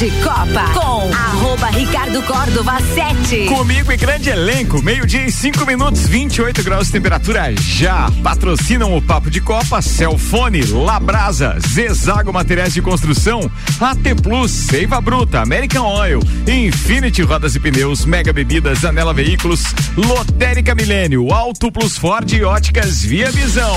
de Copa com arroba Ricardo Córdova 7. Comigo e grande elenco, meio-dia e cinco minutos, 28 graus de temperatura já. Patrocinam o Papo de Copa, Celfone, Labrasa, Zezago Materiais de Construção, AT Plus, Seiva Bruta, American Oil, Infinity Rodas e Pneus, Mega Bebidas, Anela Veículos, Lotérica Milênio, Auto Plus Ford e Óticas Via Visão.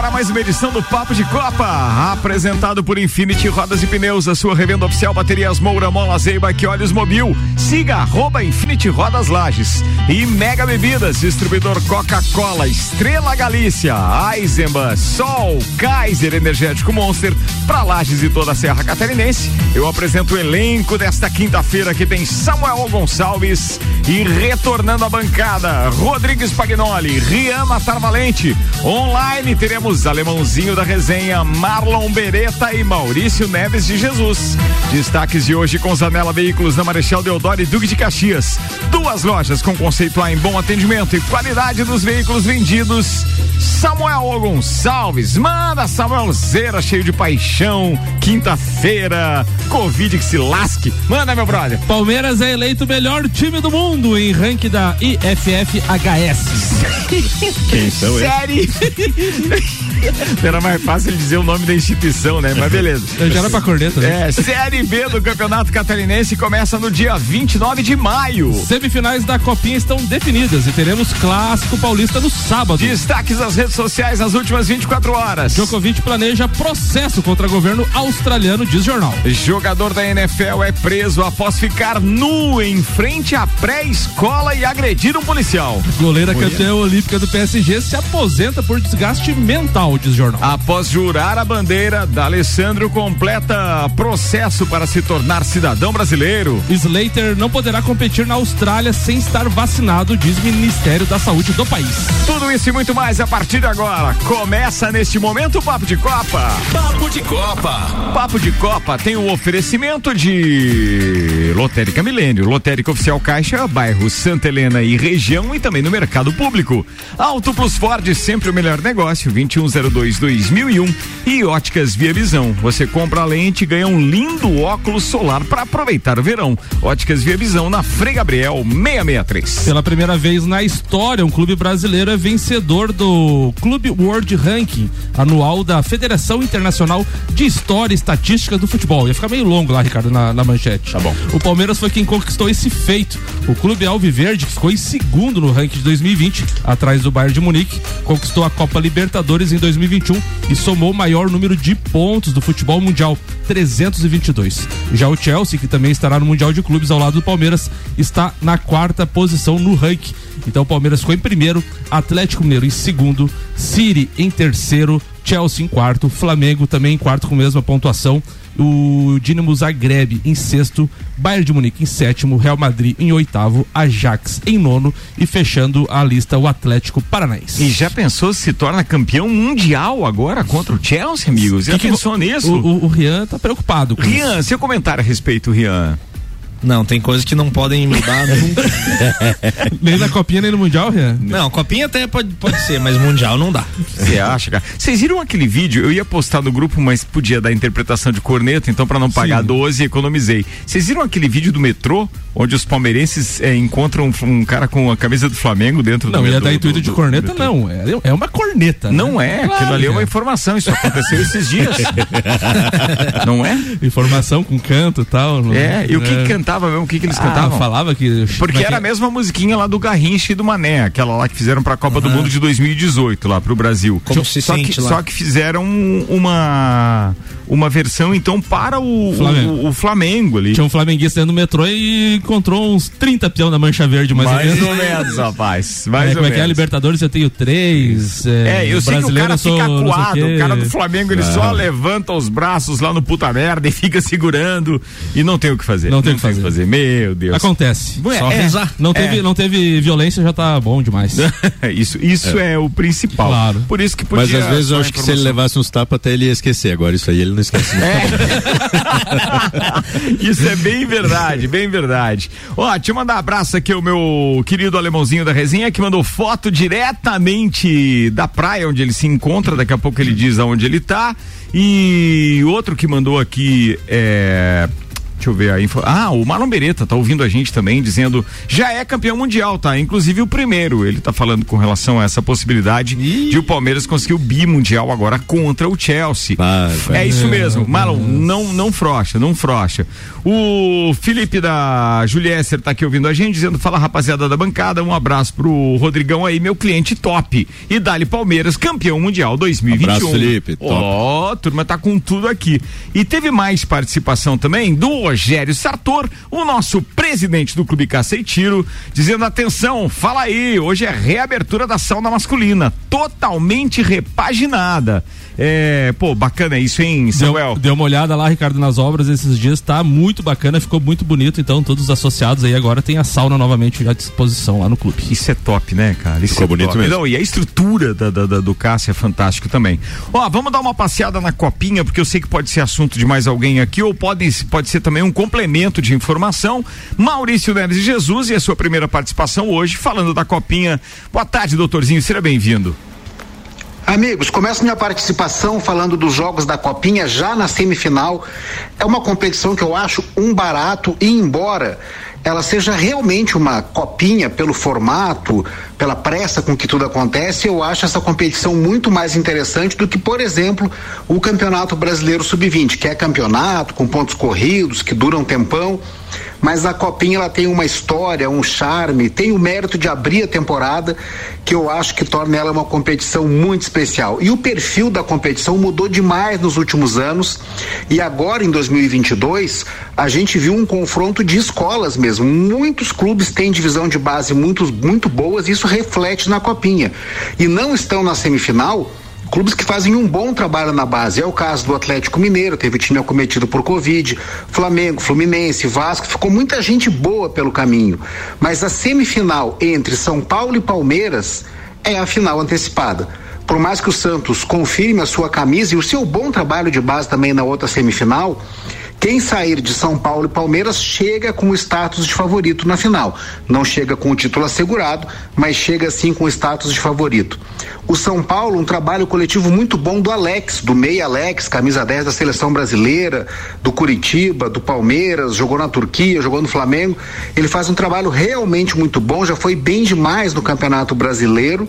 Agora mais uma edição do Papo de Copa, apresentado por Infinity Rodas e Pneus, a sua revenda oficial Baterias Moura, Mola Zeiba, que olhos mobil. Siga arroba Infinity Rodas Lages e Mega Bebidas, distribuidor Coca-Cola, Estrela Galícia, Eisenbahn, Sol, Kaiser Energético Monster, para Lages e toda a Serra Catarinense. Eu apresento o elenco desta quinta-feira que tem Samuel Gonçalves e retornando à bancada, Rodrigues Pagnoli, Rian Matar Valente. Online teremos Alemãozinho da Resenha, Marlon Beretta e Maurício Neves de Jesus. Destaques de hoje com Zanela Veículos na Marechal Deodoro e Duque de Caxias. Duas lojas com conceito A em bom atendimento e qualidade dos veículos vendidos. Samuel Gonçalves, manda Samuel Zera, cheio de paixão. Quinta-feira, Covid que se lasque. Manda, meu brother. Palmeiras é eleito o melhor time do mundo em ranking da IFFHS. Quem são Série. Era mais fácil dizer o nome da instituição, né? Mas beleza. Eu já era pra corneta, né? É, Série B do Campeonato Catarinense começa no dia 29 de maio. Semifinais da Copinha estão definidas e teremos clássico paulista no sábado. Destaques das redes sociais nas últimas 24 horas. Djokovic planeja processo contra governo australiano, diz jornal. Jogador da NFL é preso após ficar nu em frente à pré-escola e agredir um policial. Goleira campeã olímpica do PSG se aposenta por desgaste mental, diz jornal. Após jurar a bandeira, D'Alessandro completa processo para se tornar cidadão brasileiro. Slater não poderá competir na Austrália sem estar vacinado, diz Ministério da Saúde do país. Tudo isso e muito mais a partir de agora. Começa neste momento o Papo de Copa. Papo de Copa. Papo de Copa tem o oferecimento de Lotérica Milênio, Lotérica Oficial Caixa, bairro Santa Helena e região e também no mercado público. Auto Plus Ford, sempre o melhor negócio, 2102-2001 e Óticas Via Visão. Você compra a lente e ganha um lindo óculos solar para aproveitar o verão. Óticas Via Visão na Frei Gabriel 663. Pela primeira vez na história, um clube brasileiro é vencedor do Clube World Ranking anual da Federação Internacional de História e Estatística do Futebol. Ia ficar meio longo lá, Ricardo, na, na manchete. Tá bom. O Palmeiras foi quem conquistou esse feito. O clube Alviverde, que ficou em segundo no ranking de 2020, atrás do Bayern de Munique, conquistou a Copa Libertadores em 2021 e somou o maior número de pontos do futebol mundial, 322. Já o Chelsea, que também estará no Mundial de Clubes ao lado do Palmeiras, está na quarta posição no ranking. Então o Palmeiras ficou em primeiro, Atlético Mineiro em segundo, City em terceiro, Chelsea em quarto, Flamengo também em quarto com a mesma pontuação, o Dinamo Zagreb em sexto, Bayern de Munique em sétimo, Real Madrid em oitavo, Ajax em nono e fechando a lista o Atlético Paranaense. E já pensou se torna campeão mundial agora contra o Chelsea, amigos? Já Que que pensou vo- nisso? O, o, o Rian tá preocupado com isso. Rian, seu comentário a respeito, Rian. Não, tem coisas que não podem mudar nunca. Nem na Copinha, nem no Mundial, Rian. Não, copinha até pode, pode ser, mas mundial não dá. Você acha, cara? Vocês viram aquele vídeo? Eu ia postar no grupo, mas podia dar interpretação de corneta, então para não pagar 12, economizei. Vocês viram aquele vídeo do metrô, onde os palmeirenses eh, encontram um, um cara com a camisa do Flamengo dentro Não, do ia metrô? dar intuito de corneta, não. É, é uma corneta. Não né? é, Claro, aquilo ali é uma informação, isso aconteceu esses dias. não é? Informação com canto e tal. não- É, e o que é. cantaram cantava mesmo? O que, que eles Ah, cantavam? falava que. Porque é que era a é? mesma musiquinha lá do Garrincha e do Mané, aquela lá que fizeram pra Copa do Mundo de 2018 lá pro Brasil. Como se só, que, lá. só que fizeram uma uma versão então para o Flamengo. o, o Flamengo ali. Tinha um flamenguista dentro do metrô e encontrou uns 30 peão da mancha verde, mais, mais ou ou menos. menos, rapaz. É, Mais como ou é que é? menos. Libertadores eu tenho três. É, É, eu sei que o cara sou fica não o acuado, quê. o cara do Flamengo ele só levanta os braços lá no puta merda e fica segurando e não tem o que fazer. Não tem o que fazer. Meu Deus. Acontece. Ué, Só é, rezar. Não teve, É. não teve violência, já tá bom demais. isso isso é. o principal. Claro. Por isso que podia Mas às vezes eu acho que se ele levasse uns tapas até ele ia esquecer. Agora isso aí ele não esquece. não. Isso é bem verdade, bem verdade. Ó, deixa eu mandar um abraço aqui ao meu querido alemãozinho da resenha que mandou foto diretamente da praia onde ele se encontra. Daqui a pouco ele diz aonde ele tá. E outro que mandou aqui é. Deixa eu ver a info. Ah, o Marlon Beretta tá ouvindo a gente também, dizendo já é campeão mundial, tá? Inclusive o primeiro. Ele tá falando com relação a essa possibilidade de o Palmeiras conseguir o bimundial agora contra o Chelsea. É isso mesmo. Marlon, não, não frocha, não frocha. O Felipe da Juliesser tá aqui ouvindo a gente, dizendo: fala rapaziada da bancada, um abraço pro Rodrigão aí, meu cliente top. E Dali Palmeiras, campeão mundial 2021. Abraço, Felipe. Ó, turma tá com tudo aqui. E teve mais participação também do Rogério Sartor, o nosso presidente do Clube Caça e Tiro, dizendo: atenção, fala aí, hoje é reabertura da sauna masculina, totalmente repaginada. É, pô, bacana isso, hein, Samuel? Deu, deu uma olhada lá, Ricardo, nas obras esses dias, tá muito bacana, ficou muito bonito, então todos os associados aí agora tem a sauna novamente à disposição lá no clube. Isso é top, né, cara? Isso Ficou é bonito top. mesmo. Não, e a estrutura da, da- da- do Cássio é fantástico também. Ó, vamos dar uma passeada na copinha, porque eu sei que pode ser assunto de mais alguém aqui, ou pode, pode ser também um complemento de informação. Maurício Neves de Jesus e a sua primeira participação hoje, falando da copinha. Boa tarde, doutorzinho, seja bem-vindo. Amigos, começo minha participação falando dos jogos da Copinha já na semifinal. É uma competição que eu acho um barato e embora ela seja realmente uma copinha pelo formato, pela pressa com que tudo acontece, eu acho essa competição muito mais interessante do que, por exemplo, o Campeonato Brasileiro Sub-20, que é campeonato com pontos corridos, que dura um tempão, mas a copinha ela tem uma história, um charme, tem o mérito de abrir a temporada, que eu acho que torna ela uma competição muito especial. E o perfil da competição mudou demais nos últimos anos, e agora em 2022, a gente viu um confronto de escolas mesmo. Muitos clubes têm divisão de base muito, muito boas, e isso reflete na copinha. E não estão na semifinal clubes que fazem um bom trabalho na base. É o caso do Atlético Mineiro, teve time acometido por Covid, Flamengo, Fluminense, Vasco, ficou muita gente boa pelo caminho. Mas a semifinal entre São Paulo e Palmeiras é a final antecipada. Por mais que o Santos confirme a sua camisa e o seu bom trabalho de base também na outra semifinal, quem sair de São Paulo e Palmeiras chega com o status de favorito na final. Não chega com o título assegurado, mas chega sim com o status de favorito. O São Paulo, um trabalho coletivo muito bom do Alex, do Meia Alex, camisa 10 da seleção brasileira, do Curitiba, do Palmeiras, jogou na Turquia, jogou no Flamengo. Ele faz um trabalho realmente muito bom, já foi bem demais no Campeonato Brasileiro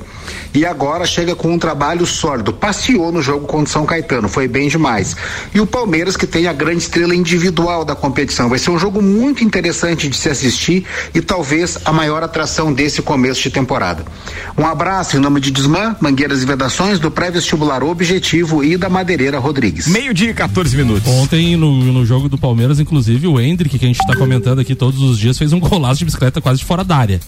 e agora chega com um trabalho sólido. Passeou no jogo contra o São Caetano, foi bem demais. E o Palmeiras, que tem a grande estrela individual da competição. Vai ser um jogo muito interessante de se assistir e talvez a maior atração desse começo de temporada. Um abraço em nome de Desmã, Mangueiras e Vedações, do pré-vestibular Objetivo e da Madeireira Rodrigues. Meio-dia e 14 minutos. Ontem, no, no jogo do Palmeiras, inclusive, o Hendrick, que a gente tá comentando aqui todos os dias, fez um golaço de bicicleta quase de fora da área.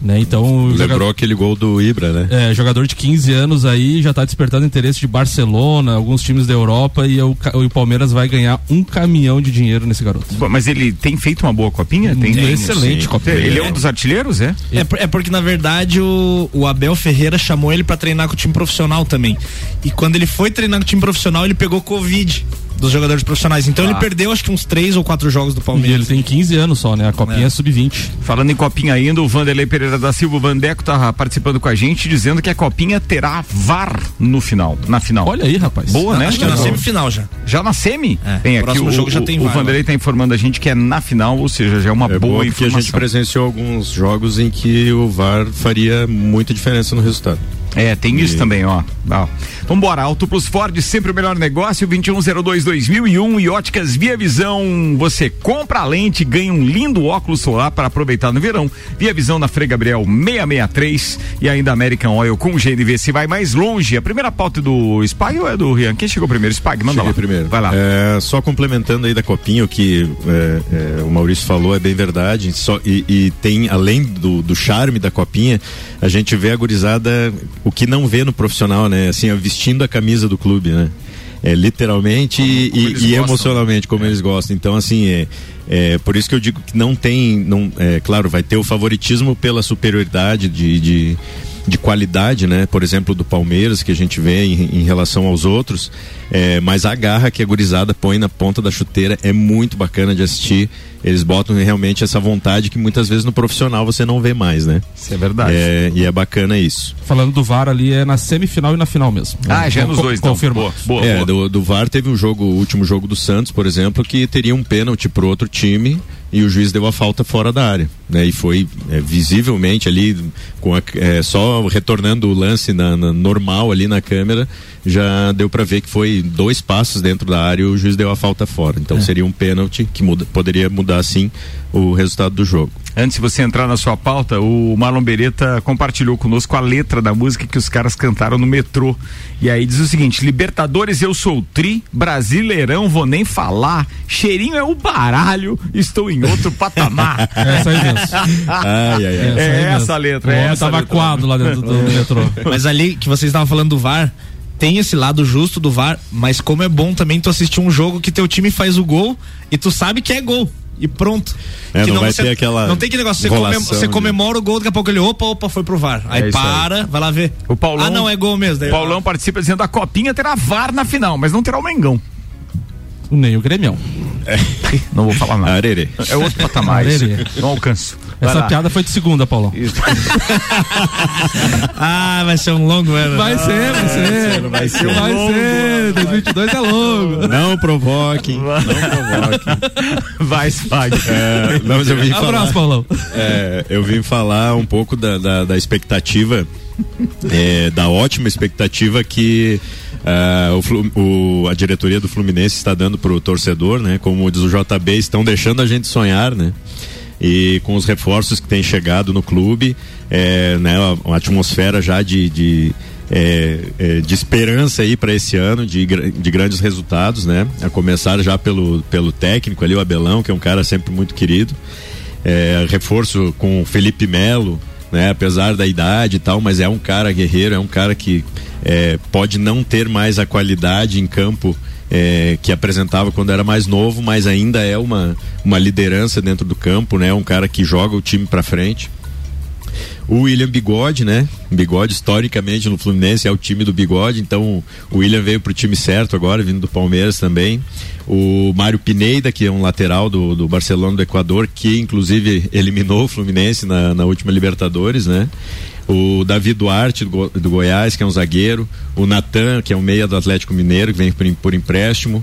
Né? Então, o Lembrou jogador, aquele gol do Ibra, né? é, jogador de 15 anos aí já tá despertando interesse de Barcelona, alguns times da Europa e o, Ca- o Palmeiras vai ganhar um caminhão de dinheiro nesse garoto. Bom, Mas ele tem feito uma boa copinha? Tem, Tem, excelente sim. copinha. Ele é um dos artilheiros, é? É, é porque, na verdade, o, o Abel Ferreira chamou ele pra treinar com o time profissional também. E quando ele foi treinar com o time profissional, ele pegou Covid dos jogadores profissionais. Então ele perdeu acho que uns três ou quatro jogos do E ele Palmeiras. tem 15 anos só, né? A copinha é, sub-20. Falando em copinha ainda, o Vanderlei Pereira da Silva, o Vandeco, tá participando com a gente, dizendo que a copinha terá VAR no final, na final. Olha aí, rapaz. Boa, né? Acho que é na semifinal já. Já na semi? É, tem aqui próximo o, jogo já o- tem o VAR, Vanderlei tá informando a gente que é na final, ou seja, já é uma É boa bom porque a informação. gente presenciou alguns jogos em que o VAR faria muita diferença no resultado. É, tem isso também, ó. ó. Vambora, Auto Plus Ford, sempre o melhor negócio, 2102-2001 e óticas Via Visão. Você compra a lente, ganha um lindo óculos solar para aproveitar no verão. Via Visão na Frei Gabriel 663 e ainda American Oil com GNV. Se vai mais longe, a primeira pauta do Spag ou é do Rian? Quem chegou primeiro? Spag, manda Cheguei lá. primeiro. Vai lá. É, só complementando aí da copinha, o que é, é, o Maurício falou é bem verdade. Só, e, e tem, além do, do charme da copinha, a gente vê a gurizada, o que não vê no profissional, né? Assim, vestindo a camisa do clube, né? É, literalmente e, como eles e gostam, emocionalmente, como eles gostam. Então, assim, é, é por isso que eu digo que não tem, não, é claro, vai ter o favoritismo pela superioridade de, de, de qualidade, né? Por exemplo, do Palmeiras, que a gente vê em, em relação aos outros, é, mas a garra que a gurizada põe na ponta da chuteira é muito bacana de assistir. Eles botam realmente essa vontade que muitas vezes no profissional você não vê mais, né? Isso é verdade. É, e é bacana isso. Falando do VAR ali, é na semifinal e na final mesmo. Ah, já é nos dois, então. Confirma. Boa, boa, é, boa. do, do VAR teve um jogo, o último jogo do Santos, por exemplo, que teria um pênalti pro outro time e o juiz deu a falta fora da área, né? E foi é, visivelmente ali, com a, é, só retornando o lance na, na- normal ali na câmera, já deu para ver que foi dois passos dentro da área e o juiz deu a falta fora. Então seria um pênalti que muda- poderia mudar sim o resultado do jogo. Antes de você entrar na sua pauta, o Marlon Beretta compartilhou conosco a letra da música que os caras cantaram no metrô. E aí diz o seguinte: Libertadores eu sou tri, Brasileirão vou nem falar, cheirinho é o baralho, estou em outro patamar. É essa aí mesmo. Ai, ai, aí É mesmo. essa a letra, O é homem essa a tava letra. coado lá dentro do metrô. Mas ali que vocês estavam falando do VAR, tem esse lado justo do VAR, mas como é bom também tu assistir um jogo que teu time faz o gol e tu sabe que é gol. E pronto. É, que não vai você- ter aquela Não tem que negócio. Você, comem- você de- comemora o gol, daqui a pouco ele, opa, opa, foi pro VAR. Aí É para, vai lá ver. O Paulão- Ah, não, é gol mesmo. Daí, O Paulão participa dizendo a copinha terá VAR na final, mas não terá o Mengão. Nem o Grêmio. Não vou falar nada. Arerê. É outro patamar. Arerê. Não alcanço. Vai Essa lá. piada foi de segunda, Paulão. Ah, vai ser um longo ano. Vai ser, vai ser. vai ser Vai ser. 2022 é longo. Não provoquem, não provoquem. Vai, Spag. É, não, mas eu vim falar. Abraço, Paulão. É, eu vim falar um pouco da, da, da expectativa, é, da ótima expectativa que ah, o o- a diretoria do Fluminense está dando pro torcedor, né? Como diz o JB, estão deixando a gente sonhar, né? E com os reforços que têm chegado no clube, é, né, uma- atmosfera já de, de, é, é, de esperança aí para esse ano, de, de grandes resultados, né? A começar já pelo, pelo técnico ali, o Abelão, que é um cara sempre muito querido é, reforço com o Felipe Melo, né? Apesar da idade e tal, mas é um cara guerreiro, é um cara que é, pode não ter mais a qualidade em campo é, que apresentava quando era mais novo, mas ainda é uma, uma liderança dentro do campo, né? Um cara que joga o time pra frente. O William Bigode, né? Bigode, historicamente no Fluminense, é o time do Bigode, então o William veio pro time certo agora, vindo do Palmeiras também. O Mário Pineda, que é um lateral do, do Barcelona do Equador, que inclusive eliminou o Fluminense na, na última Libertadores, né? O Davi Duarte do, Go- do Goiás, que é um zagueiro. O Natan, que é um meia do Atlético Mineiro, que vem por, por empréstimo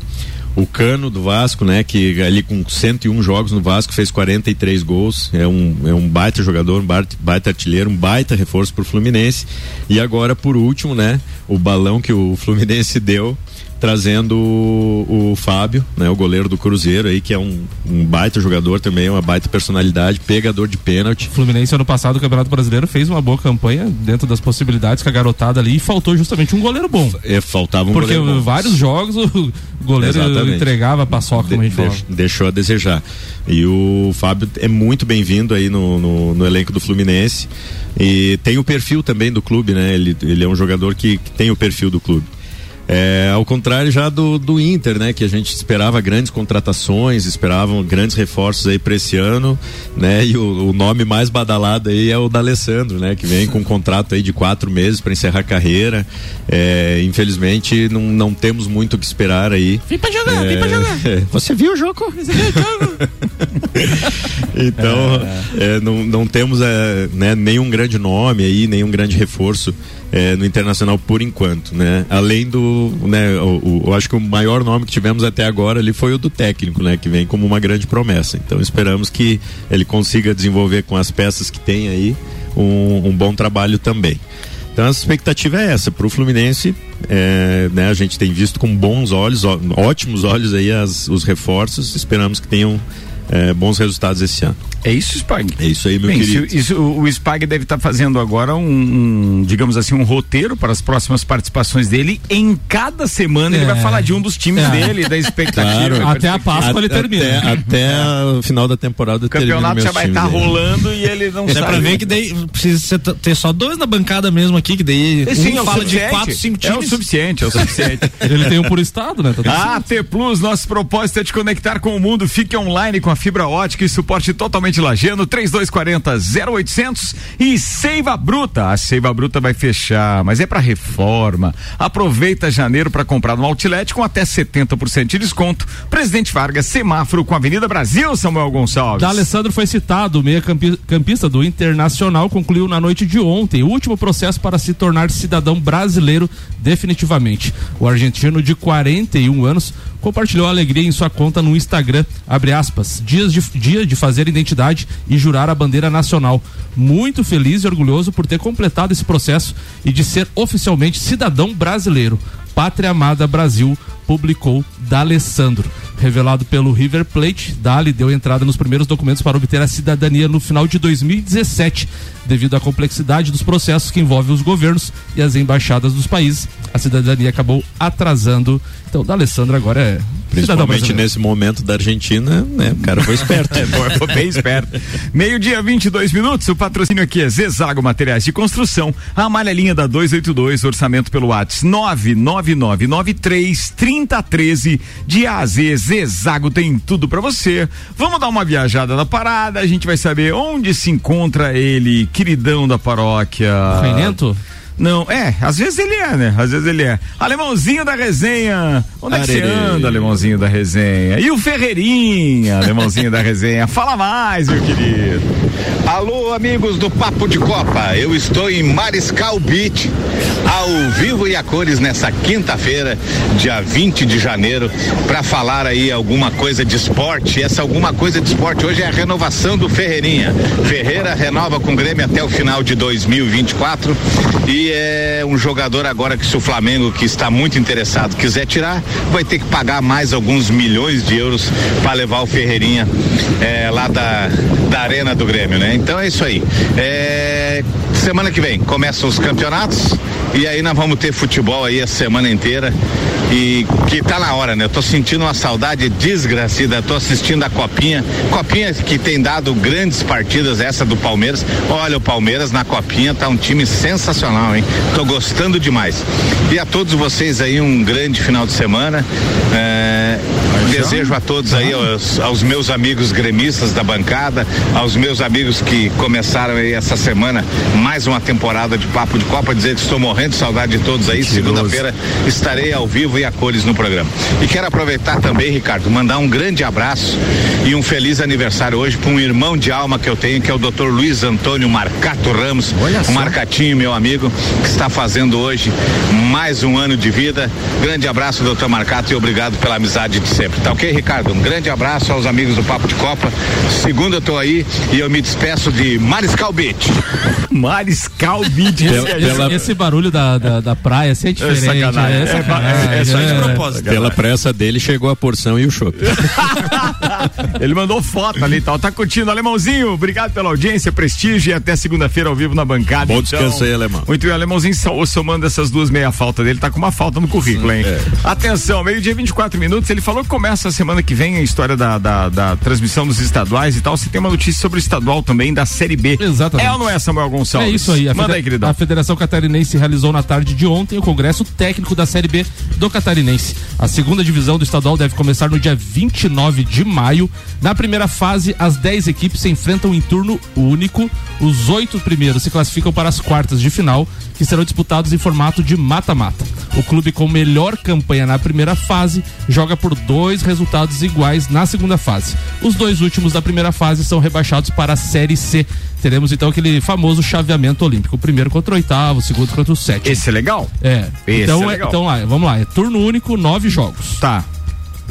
o Cano do Vasco, né, que ali com 101 jogos no Vasco fez 43 gols, é um, é um baita jogador, um baita, baita artilheiro, um baita reforço pro Fluminense. E agora por último, né, o balão que o Fluminense deu trazendo o, o Fábio, né, o goleiro do Cruzeiro aí, que é um, um baita jogador também, uma baita personalidade, pegador de pênalti. Fluminense ano passado, o Campeonato Brasileiro, fez uma boa campanha dentro das possibilidades com a garotada ali e faltou justamente um goleiro bom. É, faltava um Porque goleiro bom. vários jogos o goleiro Exatamente. entregava paçoca, como a gente De- deix- deixou a desejar. E o Fábio é muito bem-vindo aí no, no, no elenco do Fluminense. E tem o perfil também do clube, né? Ele, ele é um jogador que, que tem o perfil do clube. É, ao contrário já do, do Inter, né? Que a gente esperava grandes contratações, esperavam grandes reforços aí para esse ano, né? E o, o nome mais badalado aí é o da Alessandro, né? Que vem com um contrato aí de quatro meses para encerrar a carreira. É, infelizmente não, não temos muito o que esperar aí. Vem pra jogar, vem pra jogar. Você viu o jogo? Você viu o jogo? Então, é, não, não temos é, né, nenhum grande nome aí, nenhum grande reforço é, no Internacional por enquanto, né? Além do, né, o, eu acho que o maior nome que tivemos até agora ali foi o do técnico, né? Que vem como uma grande promessa. Então esperamos que ele consiga desenvolver com as peças que tem aí um, um bom trabalho também. Então a expectativa é essa, para o Fluminense, é, né, a gente tem visto com bons olhos, ó, ótimos olhos aí as, os reforços, esperamos que tenham é, bons resultados esse ano. É isso, Spag? É isso aí, meu Bem, querido. Isso, isso, o Spag deve estar tá fazendo agora um, um, digamos assim, um roteiro para as próximas participações dele. Em cada semana é. ele vai falar de um dos times é. dele, da expectativa. Claro. Até a Páscoa ele termina. Até, até o final da temporada O campeonato já vai estar tá rolando e ele não é sabe. É pra ver que daí precisa ter só dois na bancada mesmo aqui, que daí Sim, um é fala de quatro, cinco times. É o suficiente, é o suficiente. ele tem um por estado, né? Tá AT Plus, nosso propósito é te conectar com o mundo. Fique online com a fibra ótica e suporte totalmente lajano. 3 3240 0800 e Seiva Bruta. A Seiva Bruta vai fechar, mas é para reforma. Aproveita janeiro para comprar no Outlet com até 70% de desconto. Presidente Vargas, semáforo com Avenida Brasil, Samuel Gonçalves. Da Alessandro foi citado, meia campista do Internacional concluiu na noite de ontem o último processo para se tornar cidadão brasileiro definitivamente. O argentino de 41 anos compartilhou a alegria em sua conta no Instagram, aspas, dias de, dia de fazer identidade e jurar a bandeira nacional. Muito feliz e orgulhoso por ter completado esse processo e de ser oficialmente cidadão brasileiro. Pátria Amada Brasil publicou D'Alessandro. Revelado pelo River Plate, Dali deu entrada nos primeiros documentos para obter a cidadania no final de 2017. Devido à complexidade dos processos que envolvem os governos e as embaixadas dos países, a cidadania acabou atrasando. Então, D'Alessandro agora é Principalmente nesse momento da Argentina, né? O cara foi esperto. é, foi bem esperto. Meio-dia, 22 minutos. O patrocínio aqui é Zezago Materiais de Construção. A amarelinha da 282, orçamento pelo WhatsApp 99993 3013 de AZ. Zezago tem tudo para você. Vamos dar uma viajada na parada. A gente vai saber onde se encontra ele, queridão da paróquia. Reinento? Não, é, às vezes ele é, né? Às vezes ele é. Alemãozinho da resenha. Onde é que você anda, alemãozinho da resenha? E o Ferreirinha, alemãozinho da resenha. Fala mais, meu querido. Alô, amigos do Papo de Copa. Eu estou em Mariscal Beach, ao vivo e a cores nessa quinta-feira, dia 20 de janeiro, para falar aí alguma coisa de esporte. Essa alguma coisa de esporte hoje é a renovação do Ferreirinha. Ferreira renova com o Grêmio até o final de 2024 e é um jogador agora que se o Flamengo, que está muito interessado, quiser tirar, vai ter que pagar mais alguns milhões de euros para levar o Ferreirinha é, lá da, da Arena do Grêmio, né? Então é isso aí. É, semana que vem começam os campeonatos e aí nós vamos ter futebol aí a semana inteira e que tá na hora, né? Eu tô sentindo uma saudade desgracida, tô assistindo a Copinha, Copinha que tem dado grandes partidas, essa do Palmeiras. Olha, o Palmeiras na Copinha tá um time sensacional, hein? Tô gostando demais. E a todos vocês aí um grande final de semana. É, desejo a todos aí, aos, aos, meus amigos gremistas da bancada, aos meus amigos que começaram aí essa semana mais uma temporada de Papo de Copa, dizer que estou morrendo de saudade de todos aí. Segunda-feira estarei ao vivo e a cores no programa. E quero aproveitar também, Ricardo, mandar um grande abraço e um feliz aniversário hoje para um irmão de alma que eu tenho, que é o Dr. Luiz Antônio Marcato Ramos, Olha um Marcatinho, meu amigo, que está fazendo hoje mais um ano de vida. Grande abraço, doutor Marcato, e obrigado pela amizade de sempre. Tá ok, Ricardo? Um grande abraço aos amigos do Papo de Copa. Segunda eu tô aí e eu me despeço de Mariscal Beach. Mariscal Beach. Esse, esse, esse barulho da, da, da, praia assim é diferente. É sacanagem. É, sacanagem. é, é só de é. propósito. Pela pressa dele chegou a porção e o chopp. Ele mandou foto ali e tal. Tá curtindo, alemãozinho? Obrigado pela audiência, prestígio e até segunda-feira ao vivo na bancada. Bom então, descanso aí, alemão. Muito bem, alemãozinho somando essas duas meia falta dele, tá com uma falta no currículo, hein? É. Atenção, meio-dia 24 minutos. Ele falou que começa a semana que vem a história da, da, da, transmissão dos estaduais e tal. Você tem uma notícia sobre o estadual também da Série B. Exatamente. É ou não é, Samuel Gonçalves? É isso aí. A Manda aí, queridão. A Federação Catarinense realizou na tarde de ontem o congresso técnico da Série B do Catarinense. A segunda divisão do estadual deve começar no dia 29 de maio. Na primeira fase, as 10 equipes se enfrentam em turno único. Os oito primeiros se classificam para as quartas de final, que serão disputados em formato de mata-mata. O clube com melhor campanha na primeira fase joga por dois resultados iguais na segunda fase. Os dois últimos da primeira fase são rebaixados para a Série C. Teremos então aquele famoso chaveamento olímpico. O primeiro contra o oitavo, o segundo contra o sétimo. Esse é legal? É. Esse então, é legal. então, ah, vamos lá. É turno único, nove jogos. Tá.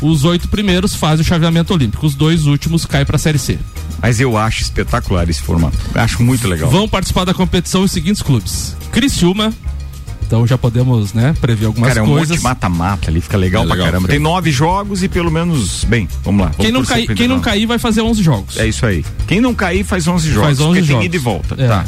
Os oito primeiros fazem o chaveamento olímpico, os dois últimos caem para a Série C. Mas eu acho espetacular esse formato. Acho muito legal. Vão participar da competição os seguintes clubes: Criciúma, então já podemos, né, prever algumas Cara, é um coisas. monte mata-mata ali, fica legal É pra legal, caramba. fica. Tem nove jogos e pelo menos, bem, vamos lá. vamos quem não, pro quem não cair vai fazer 11 jogos. É isso aí. Quem não cair faz 11 jogos. Faz 11 porque jogos. tem ida e volta. É. Tá.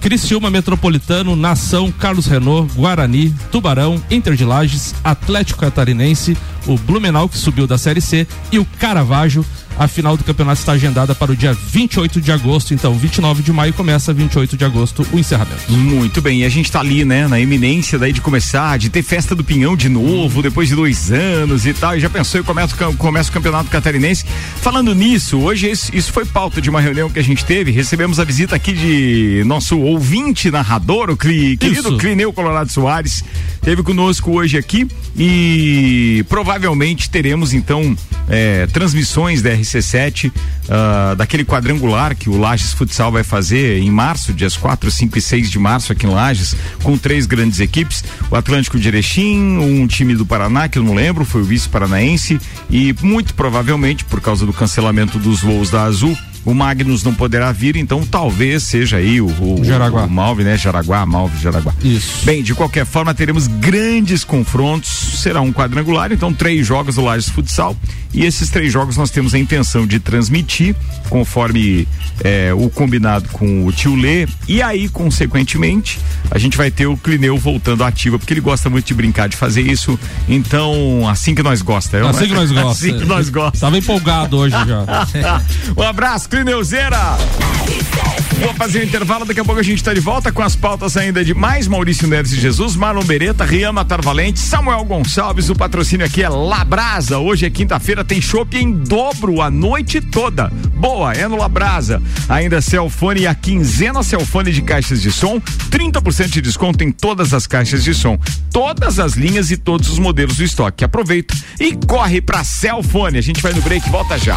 Criciúma Metropolitano, Nação, Carlos Renault, Guarani, Tubarão, Inter de Lages, Atlético Catarinense, o Blumenau que subiu da Série C e o Caravaggio. A final do campeonato está agendada para o dia 28 de agosto, então 29 de maio começa 28 de agosto o encerramento. Muito bem, e a gente tá ali, né, na eminência daí de começar, de ter festa do Pinhão de novo, depois de dois anos e tal, e já pensou e começa, o cam- começa o campeonato catarinense. Falando nisso, hoje isso, isso foi pauta de uma reunião que a gente teve, recebemos a visita aqui de nosso ouvinte narrador, o Cli, querido. Clineu Colorado Soares, teve conosco hoje aqui e provavelmente teremos então é, transmissões da RC7 ah, daquele quadrangular que o Lages Futsal vai fazer em março, dias 4, 5 e 6 de março aqui em Lages, com três grandes equipes, o Atlântico de Erechim, um time do Paraná, que eu não lembro, foi o vice paranaense e muito provavelmente por causa do cancelamento dos voos da Azul, o Magnus não poderá vir, então talvez seja aí o, o, Jaraguá. o Malve, né? Jaraguá, Malve, Jaraguá. Isso. Bem, de qualquer forma, teremos grandes confrontos. Será um quadrangular, então três jogos do Lages Futsal. E esses três jogos nós temos a intenção de transmitir, conforme eh, o combinado com o tio Lê. E aí, consequentemente, a gente vai ter o Clineu voltando ativa, porque ele gosta muito de brincar, de fazer isso. Então, assim que nós gosta. é, Assim que nós gostamos. assim que nós gostamos. Tava empolgado hoje já. um abraço, Clineuzeira! Vou fazer o intervalo, daqui a pouco a gente está de volta com as pautas ainda de mais Maurício Neves e Jesus, Marlon Beretta, Rian Matar Valente, Samuel Gonçalves, o patrocínio aqui é Labrasa. Hoje é quinta-feira, tem chopp em dobro a noite toda. Boa, é no Labrasa. Ainda Celfone e a quinzena Celfone de caixas de som, 30% de desconto em todas as caixas de som, todas as linhas e todos os modelos do estoque. Aproveita e corre pra Celfone. A gente vai no break, volta já.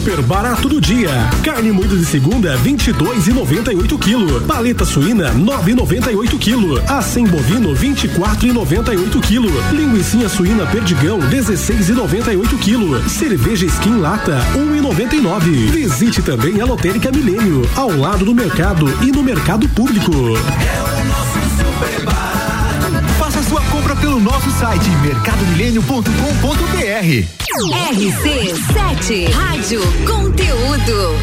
Super barato do dia. Carne moída de segunda, 22,98 kg. Paleta suína, 9,98 kg. Acém bovino, 24,98 kg. Linguiça suína perdigão, 16,98 kg. Cerveja skin lata, 1,99. Visite também a Lotérica Milênio, ao lado do mercado e no mercado público. Faça sua nosso site mercadomilênio.com.br. RC7 Rádio Conteúdo.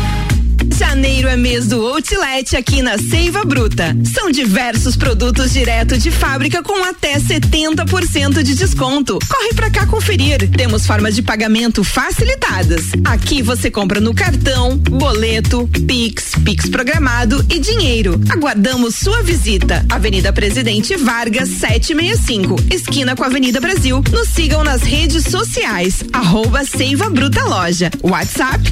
Janeiro é mês do Outlet aqui na Seiva Bruta. São diversos produtos direto de fábrica com até 70% de desconto. Corre pra cá conferir. Temos formas de pagamento facilitadas. Aqui você compra no cartão, boleto, Pix, Pix programado e dinheiro. Aguardamos sua visita. Avenida Presidente Vargas 765, esquina com a Avenida Brasil. Nos sigam nas redes sociais. Arroba Seiva Bruta Loja. WhatsApp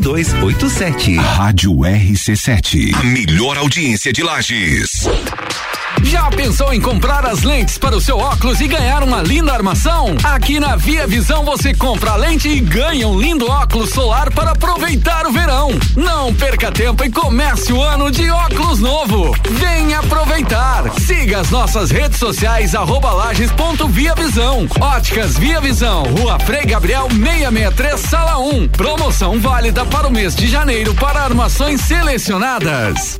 0287. Rádio RC7. A melhor audiência de Lages. Já pensou em comprar as lentes para o seu óculos e ganhar uma linda armação? Aqui na Via Visão você compra a lente e ganha um lindo óculos solar para aproveitar o verão. Não perca tempo e comece o ano de óculos novo. Venha aproveitar. Siga as nossas redes sociais arroba lages.viavisão. Óticas Via Visão, Rua Frei Gabriel 663, Sala 1. Promoção válida para o mês de janeiro para armações selecionadas.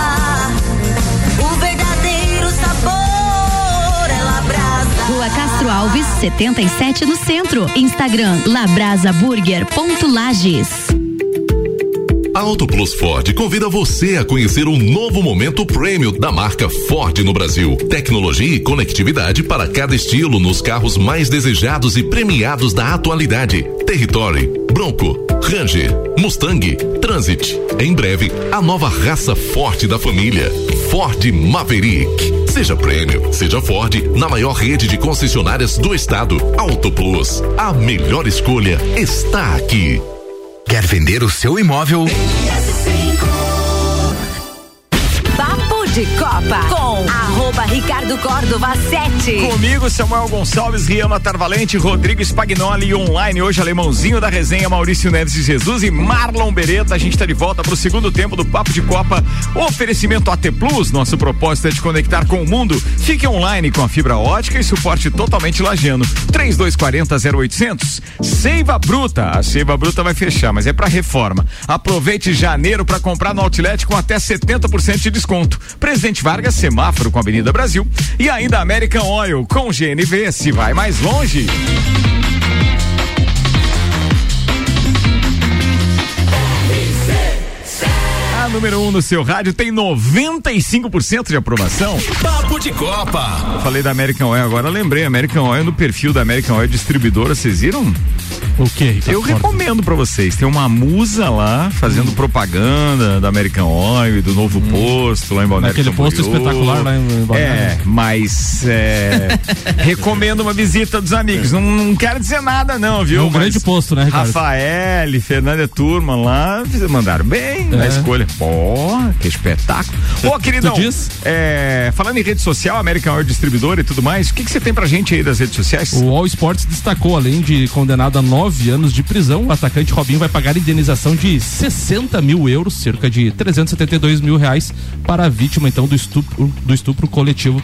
Castro Alves, 77 no centro. Instagram labrasaburger.lages. Auto Plus Ford convida você a conhecer um novo momento prêmio da marca Ford no Brasil. Tecnologia e conectividade para cada estilo nos carros mais desejados e premiados da atualidade. Territory, Bronco, Ranger, Mustang, Transit. Em breve, a nova raça forte da família. Ford Maverick. Seja prêmio, seja Ford, na maior rede de concessionárias do estado. Auto Plus. A melhor escolha está aqui. Quer vender o seu imóvel? Papo de Copa com arroba Ricardo Córdova 7. Comigo, Samuel Gonçalves, Riama Tarvalente, Rodrigo Spagnoli online. Hoje, alemãozinho da resenha, Maurício Neves de Jesus e Marlon Beretta. A gente está de volta para o segundo tempo do Papo de Copa. Oferecimento AT Plus. Nosso propósito é te conectar com o mundo. Fique online com a fibra ótica e suporte totalmente lagiano. 3240 0800. Seiva Bruta. A Seiva Bruta vai fechar, mas é para reforma. Aproveite janeiro para comprar no Outlet com até 70% de desconto. Presidente Vargas, semáforo com a Avenida Brasil. E ainda American Oil com GNV. Se vai mais longe. A número 1 um no seu rádio tem 95% de aprovação. Papo de Copa. Eu falei da American Oil agora, lembrei. American Oil no perfil da American Oil distribuidora, vocês viram? O que? Eu recomendo pra vocês. Tem uma musa lá fazendo propaganda da American Oil do novo posto lá em Balneário Aquele posto espetacular lá em Balneário. É, mas é, recomendo uma visita dos amigos. Não, não quero dizer nada não, viu? É um grande posto, né, Ricardo? Rafael, Fernanda Turma lá mandaram bem na É. escolha. Pô, que espetáculo. Ô, queridão, é, falando em rede social, American Oil Distribuidora e tudo mais, o que que você tem pra gente aí das redes sociais? O All Sports destacou, além de condenado a nove anos de prisão, o atacante Robinho vai pagar indenização de 60 mil euros, cerca de 372 mil reais, para a vítima, então, do estupro, do estupro coletivo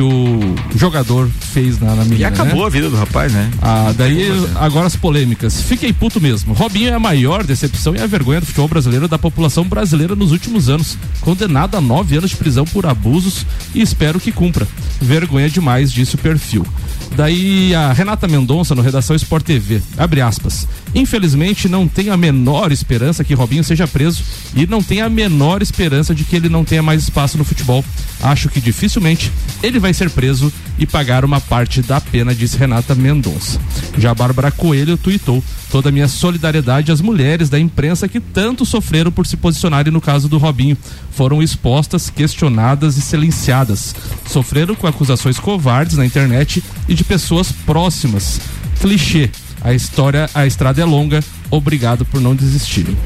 que o jogador fez na, na menina. E acabou né? a vida do rapaz, né? Ah, daí, agora as polêmicas. Fiquei puto mesmo. Robinho é a maior decepção e a vergonha do futebol brasileiro da população brasileira nos últimos anos. Condenado a nove anos de prisão por abusos e espero que cumpra. Vergonha demais, disse o perfil. Daí a Renata Mendonça no Redação Sport TV. Abre aspas. Infelizmente não tenho a menor esperança que Robinho seja preso e não tenho a menor esperança de que ele não tenha mais espaço no futebol. Acho que dificilmente ele vai ser preso e pagar uma parte da pena, disse Renata Mendonça. Já Bárbara Coelho tuitou toda a minha solidariedade às mulheres da imprensa que tanto sofreram por se posicionarem no caso do Robinho. Foram expostas, questionadas e silenciadas. Sofreram com acusações covardes na internet e de pessoas próximas. Clichê. A história, a estrada é longa. Obrigado por não desistirem.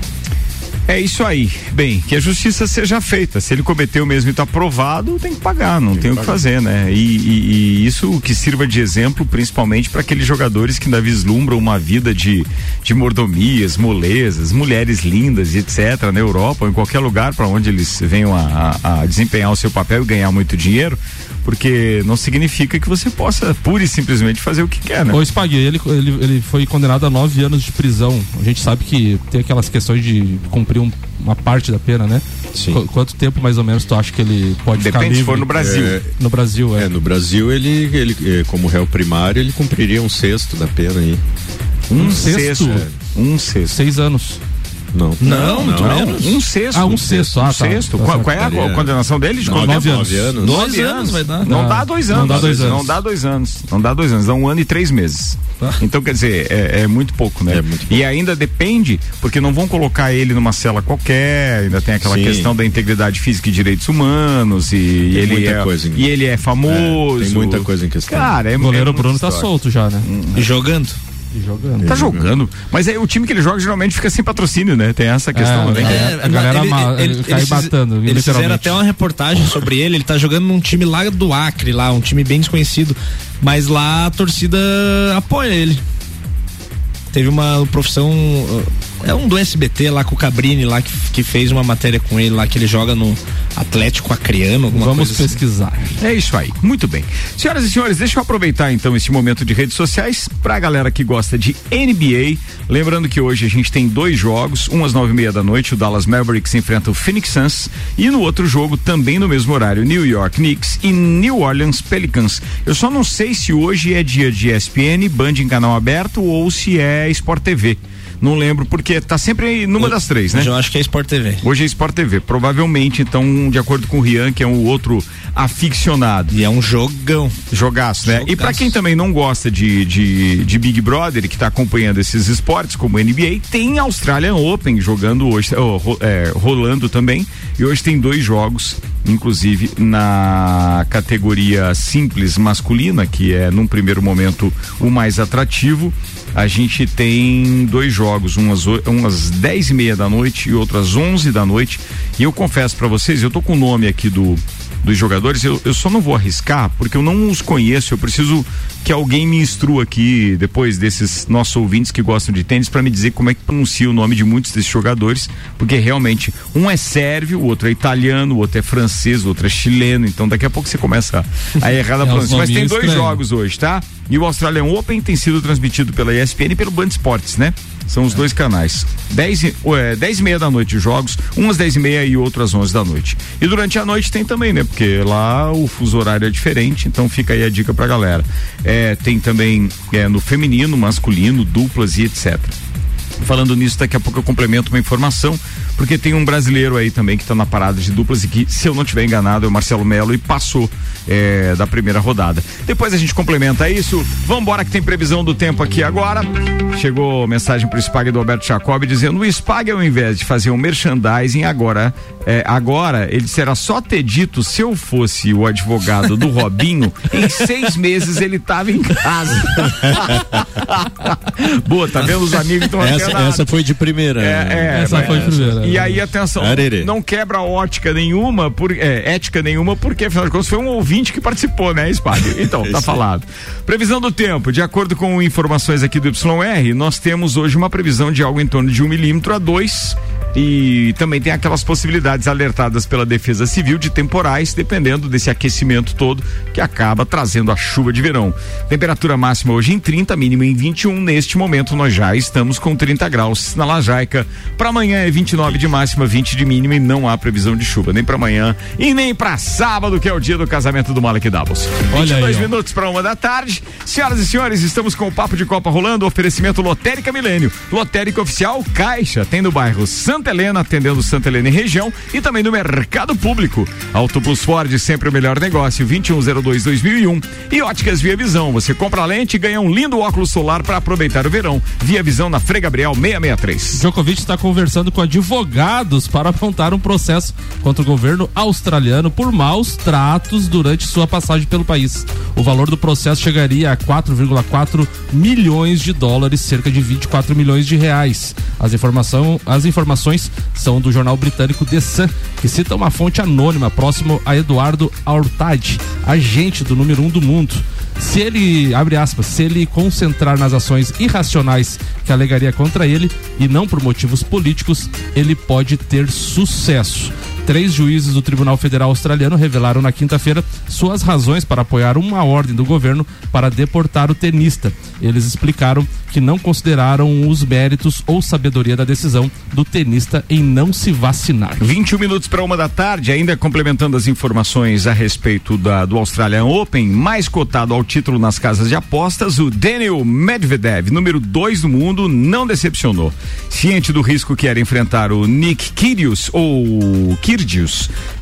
É isso aí. Bem, que a justiça seja feita. Se ele cometeu mesmo e está provado, tem que pagar, não tem, o que fazer, né? E, e- e isso que sirva de exemplo, principalmente para aqueles jogadores que ainda vislumbram uma vida de, de mordomias, molezas, mulheres lindas etc. na Europa ou em qualquer lugar para onde eles venham a, a- a desempenhar o seu papel e ganhar muito dinheiro, porque não significa que você possa pura e simplesmente fazer o que quer, né? Ô, Spag, ele, ele, ele foi condenado a nove anos de prisão. A gente sabe que tem aquelas questões de cumprir um- uma parte da pena, né? Sim. Qu- quanto tempo mais ou menos tu acha que ele pode ficar Depende se livre? for no Brasil. É, No Brasil, é. É, no Brasil ele, ele eh, como réu primário, ele cumpriria um sexto da pena aí. Um, Um sexto? sexto. Um sexto. Seis anos. Não. Não, muito menos. Um sexto. Ah, um sexto. Ah, um tá. sexto. Tá Qual, qual é a condenação dele? De Nove tempo? anos. Nove anos. Dois Nove anos vai dar. Não Ah, dá dois não anos. dá dois anos. Não dá dois anos. Não dá dois anos. Dá um ano e três meses. Então, quer dizer, é, é muito pouco, né? É muito E ainda depende, porque não vão colocar ele numa cela qualquer, ainda tem aquela Sim. questão da integridade física e direitos humanos, e, ele muita é, coisa em- e ele é famoso. É, tem muita coisa em questão. Cara, é O goleiro é Bruno tá solto já, né? E jogando. Jogando. Tá jogando. Mas aí o time que ele joga geralmente fica sem patrocínio, né? Tem essa questão, É, né? é. A galera ma- cai fiz- matando, Eles fizeram até uma reportagem sobre ele. Ele tá jogando num time lá do Acre, lá, um time bem desconhecido. Mas lá a torcida apoia ele. Teve uma profissão. É um do SBT lá com o Cabrini lá que, que fez uma matéria com ele lá que ele joga no Atlético Acreano, alguma Vamos coisa assim. pesquisar. É isso aí, muito bem. Senhoras e senhores, deixa eu aproveitar então esse momento de redes sociais pra galera que gosta de NBA. Lembrando que hoje a gente tem dois jogos, um às nove e meia da noite, o Dallas Mavericks enfrenta o Phoenix Suns e no outro jogo, também no mesmo horário, New York Knicks e New Orleans Pelicans. Eu só não sei se hoje é dia de ESPN, Band em canal aberto ou se é Sport TV. Não lembro, porque tá sempre numa das três, né? Hoje eu acho que é Sport TV. Hoje é Sport TV. Provavelmente, então, de acordo com o Rian, que é um outro aficionado. E é um jogão. Jogaço, né? E pra quem também não gosta de, de, de Big Brother e que tá acompanhando esses esportes, como NBA, tem Australian Open jogando hoje, oh, é, rolando também. E hoje tem dois jogos, inclusive na categoria simples masculina, que é num primeiro momento o mais atrativo. A gente tem dois jogos, um às, oi- um às 10 e meia da noite e outro às 11 da noite. E eu confesso pra vocês, eu tô com o nome aqui do, dos jogadores, eu, eu só não vou arriscar porque eu não os conheço. Eu preciso que alguém me instrua aqui, depois desses nossos ouvintes que gostam de tênis, para me dizer como é que pronuncia o nome de muitos desses jogadores, porque realmente um é sérvio, o outro é italiano, o outro é francês, o outro é chileno. Então daqui a pouco você começa a errar na É, pronúncia. Mas tem dois estranhos. jogos hoje, tá? E o Australian Open tem sido transmitido pela ESPN e pelo Band né? São os dois canais. 10 e, é, 10 e meia da noite os jogos, um às 10 e meia e outro às 11 da noite. E durante a noite tem também, né? Porque lá o fuso horário é diferente, então fica aí a dica pra galera. É, tem também é, no feminino, masculino, duplas e etc. Falando nisso, daqui a pouco eu complemento uma informação, porque tem um brasileiro aí também que tá na parada de duplas e que, se eu não tiver enganado, é o Marcelo Melo e passou é, da primeira rodada. Depois a gente complementa isso. Vambora que tem previsão do tempo aqui agora. Chegou mensagem pro Spag do Alberto Jacob dizendo: o Spag, ao invés de fazer um merchandising agora, é, agora ele será só ter dito se eu fosse o advogado do Robinho, em seis meses ele tava em casa. Boa, tá vendo? Os amigos estão Essa, essa foi de primeira. é, é, Essa mas- foi a primeira. E aí, atenção, Arerê. não quebra ótica nenhuma, por, é, ética nenhuma, porque afinal de contas foi um ouvinte que participou, né, Spag? Então, tá falado. Previsão do tempo, de acordo com informações aqui do YR, nós temos hoje uma previsão de algo em torno de um milímetro a dois. E também tem aquelas possibilidades alertadas pela Defesa Civil de temporais, dependendo desse aquecimento todo que acaba trazendo a chuva de verão. Temperatura máxima hoje em 30, mínima em 21. Neste momento nós já estamos com 30 graus na Lajaica. Para amanhã é 29 de máxima, 20 de mínima e não há previsão de chuva nem para amanhã e nem para sábado, que é o dia do casamento do Malek Doubles. Olha 22 aí, minutos para uma da tarde. Senhoras e senhores, estamos com o papo de Copa rolando. Oferecimento Lotérica Milênio. Lotérica Oficial Caixa. Tem no bairro Santa Helena, atendendo Santa Helena e região. E também no mercado público. Auto Plus Ford, sempre o melhor negócio. 2102-2001. E Óticas Via Visão. Você compra lente e ganha um lindo óculos solar para aproveitar o verão. Via Visão na Frei Gabriel 663. Djokovic está conversando com advogados para apontar um processo contra o governo australiano por maus tratos durante sua passagem pelo país. O valor do processo chegaria a 4,4 milhões de dólares, cerca de 24 milhões de reais. As, informação, as informações são do jornal britânico The Sun, que cita uma fonte anônima próximo a Eduardo Aurtad, agente do número um do mundo. Se ele, abre aspas, se ele concentrar nas ações irracionais que alegaria contra ele e não por motivos políticos, ele pode ter sucesso. Três juízes do Tribunal Federal Australiano revelaram na quinta-feira suas razões para apoiar uma ordem do governo para deportar o tenista. Eles explicaram que não consideraram os méritos ou sabedoria da decisão do tenista em não se vacinar. 21 minutos para uma da tarde, ainda complementando as informações a respeito da, do Australian Open, mais cotado ao título nas casas de apostas, o Daniel Medvedev, número 2 do mundo, não decepcionou. Ciente do risco que era enfrentar o Nick Kyrgios, ou Kyrgios,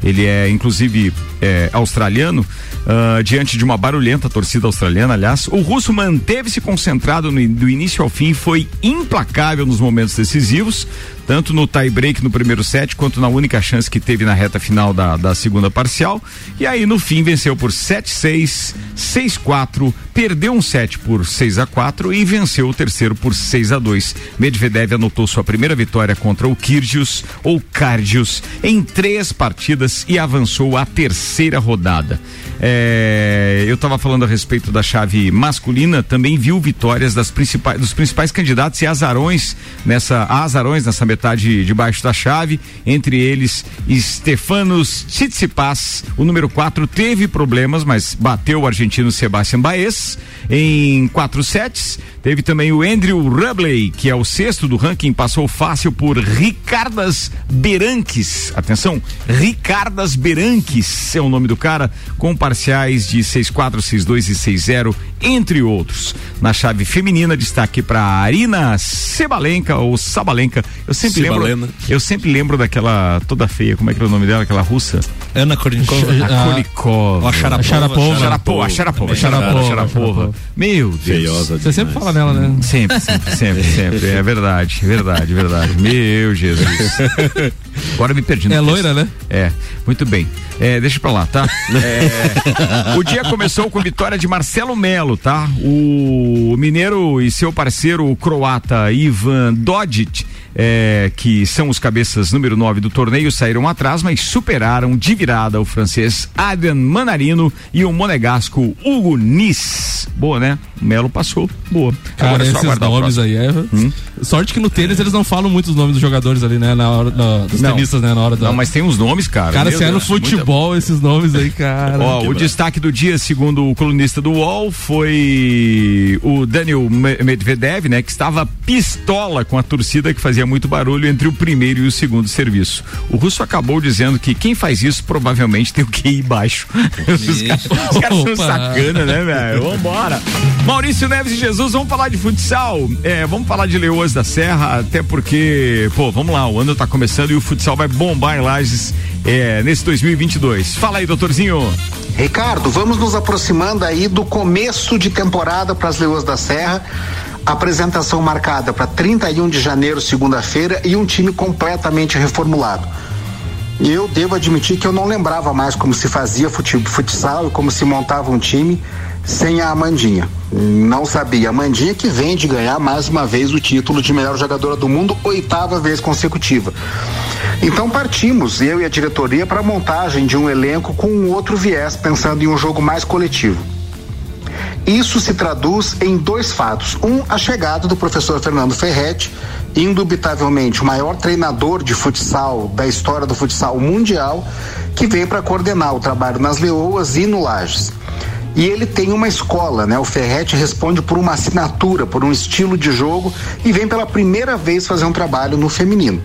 ele é inclusive é, australiano, ah, diante de uma barulhenta torcida australiana, aliás, o russo manteve-se concentrado no, do início ao fim foi implacável nos momentos decisivos, tanto no tie-break no primeiro set, quanto na única chance que teve na reta final da, da segunda parcial. E aí, no fim, venceu por 7-6, 6-4, perdeu um set por 6 a 4 e venceu o terceiro por 6 a 2 Medvedev anotou sua primeira vitória contra o Kyrgios, ou Kyrgios, em três partidas e avançou à terceira rodada. É, eu estava falando a respeito da chave masculina, também viu vitórias das principais, dos principais candidatos e azarões nessa azarões nessa metade de baixo da chave, entre eles Stefanos Tsitsipas, o número 4 teve problemas, mas bateu o argentino Sebastian Baez em quatro sets. Teve também o Andrew Rubley, que é o sexto do ranking, passou fácil por Ricardas Beranques. Atenção, Ricardas Beranques é o nome do cara, com parciais de 6-4, 6-2 e 6-0, entre outros. Na chave feminina, destaque para Arina Sebalenka ou Sabalenka. Eu sempre lembro. Eu sempre lembro daquela toda feia, como é que era o nome dela, aquela russa? Ana Kournikova. A Kournikova. Ó, a Sharapova. Sharapova. Sharapova, Sharapova, Sharapova, Sharapova. Meu Deus. Feiosa Você sempre fala nela, né? Sempre, sempre, sempre, sempre. É verdade, verdade, verdade. Meu Jesus. Agora me perdi. no É loira, né? É, muito bem. É, deixa pra lá, tá? É, o dia começou com vitória de Marcelo Melo, tá? O mineiro e seu parceiro o croata Ivan Dodic, é, que são os cabeças número 9 do torneio, saíram atrás, mas superaram de virada o francês Adrian Manarino e o monegasco Hugo Nis. Boa, né? O Melo passou. Boa. Cara, Agora é só esses nomes aí é. Sorte que no tênis eles não falam muito os nomes dos jogadores ali, né? Na hora da, dos Não. tenistas, né? Na hora da. Não, mas tem uns nomes, cara. Cara, se é no Deus, muita- futebol, esses nomes aí, cara. Ó, o destaque do dia, segundo o colunista do UOL, foi o Daniel Me- Medvedev, né? Que estava pistola com a torcida que fazia muito barulho entre o primeiro e o segundo serviço. O russo acabou dizendo que quem faz isso provavelmente tem o QI baixo. os caras os caras são sacana, né, velho? Vambora. Maurício Neves e Jesus, vamos falar de futsal. É, vamos falar de Leoas da Serra, até porque, pô, vamos lá, o ano tá começando e o futsal vai bombar em Lages é, nesse 2022. Fala aí, doutorzinho. Ricardo, vamos nos aproximando aí do começo de temporada para as Leoas da Serra. Apresentação marcada para 31 de janeiro, segunda-feira, e um time completamente reformulado. Eu devo admitir que eu não lembrava mais como se fazia futsal e como se montava um time sem a Amandinha. Não sabia. Amandinha que vem de ganhar mais uma vez o título de melhor jogadora do mundo, oitava vez consecutiva. Então partimos, eu e a diretoria, para a montagem de um elenco com um outro viés, pensando em um jogo mais coletivo. Isso se traduz em dois fatos. Um, a chegada do professor Fernando Ferretti, indubitavelmente o maior treinador de futsal da história do futsal mundial, que vem para coordenar o trabalho nas Leoas e no Lages. E ele tem uma escola, né? O Ferretti responde por uma assinatura, por um estilo de jogo e vem pela primeira vez fazer um trabalho no feminino.